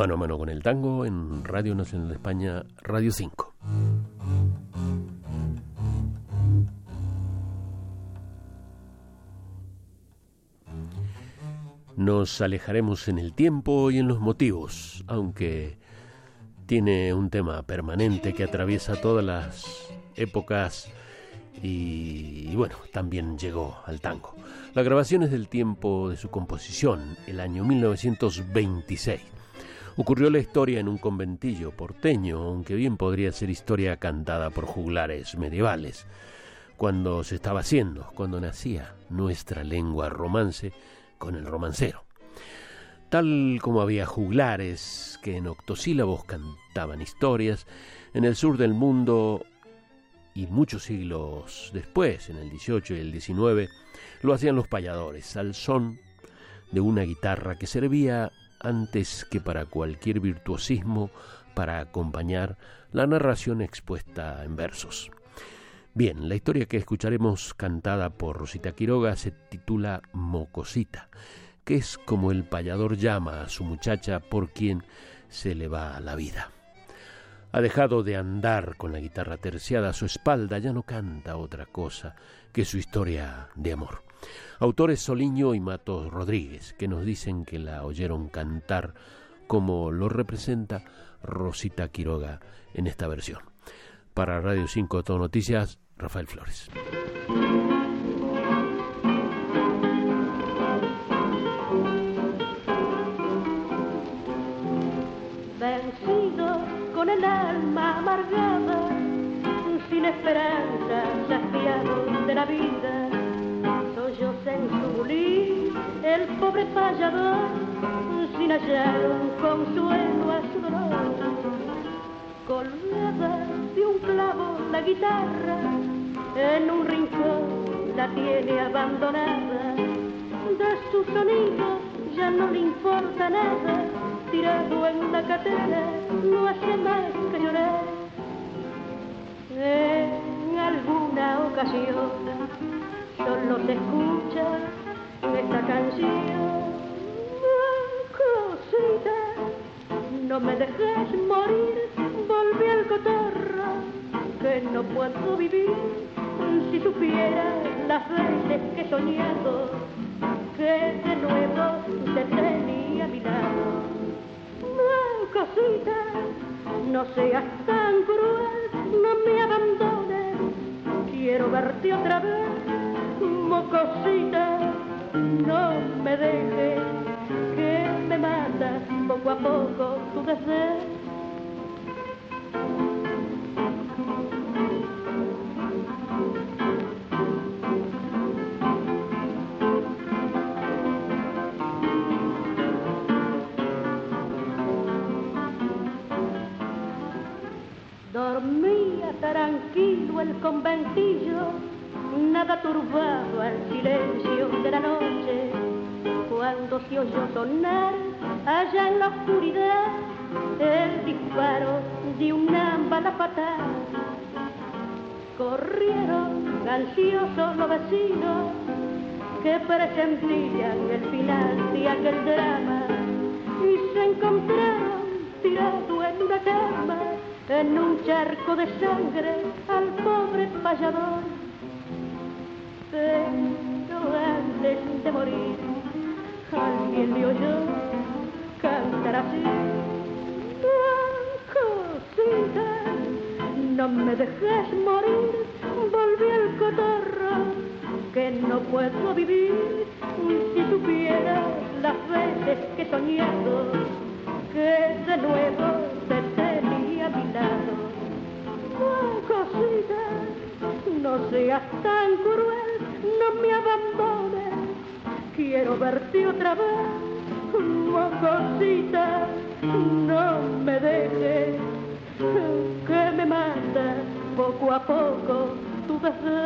Mano a mano con el tango en Radio Nacional de España, Radio 5. Nos alejaremos en el tiempo y en los motivos, aunque tiene un tema permanente que atraviesa todas las épocas y, bueno, también llegó al tango. La grabación es del tiempo de su composición, el año 1926. Ocurrió la historia en un conventillo porteño, aunque bien podría ser historia cantada por juglares medievales. Cuando se estaba haciendo, cuando nacía nuestra lengua romance con el romancero. Tal como había juglares que en octosílabos cantaban historias, en el sur del mundo y muchos siglos después, en el 18 y el 19, lo hacían los payadores, al son de una guitarra que servía antes que para cualquier virtuosismo para acompañar la narración expuesta en versos. Bien, la historia que escucharemos cantada por Rosita Quiroga se titula Mocosita, que es como el payador llama a su muchacha por quien se le va la vida. Ha dejado de andar con la guitarra terciada a su espalda, ya no canta otra cosa que su historia de amor. Autores Soliño y Matos Rodríguez, que nos dicen que la oyeron cantar como lo representa Rosita Quiroga en esta versión. Para Radio 5 Todo Noticias, Rafael Flores. El alma amargada, sin esperanza, saciado de la vida. Soy yo Sensuli, el pobre fallador, sin hallar un consuelo a su dolor. Colgada de un clavo la guitarra, en un rincón la tiene abandonada. De su sonido ya no le importa nada tirado en la catedral no hace más que llorar. En alguna ocasión solo se escucha esta canción. Cosita, no me dejes morir, volví al cotorro, que no puedo vivir si supiera las veces que he soñado que de nuevo te tenía a mi lado cosita, no seas tan cruel, no me abandones, quiero verte otra vez, mocosita, no me dejes, que me mata poco a poco tu deseo. Dormía tranquilo el conventillo, nada turbado al silencio de la noche. Cuando se oyó sonar allá en la oscuridad el disparo de una bala fatal, corrieron ansiosos los vecinos que presentían el final de aquel drama en un charco de sangre al pobre payador. Pero antes de morir, alguien le oyó cantar así. Cosita, no me dejes morir, volví al cotorro, que no puedo vivir si supiera las veces que he soñado que de nuevo no seas tan cruel, no me abandones, quiero verte otra vez. Oh, cosita, no me dejes, que me manda poco a poco tu deseo.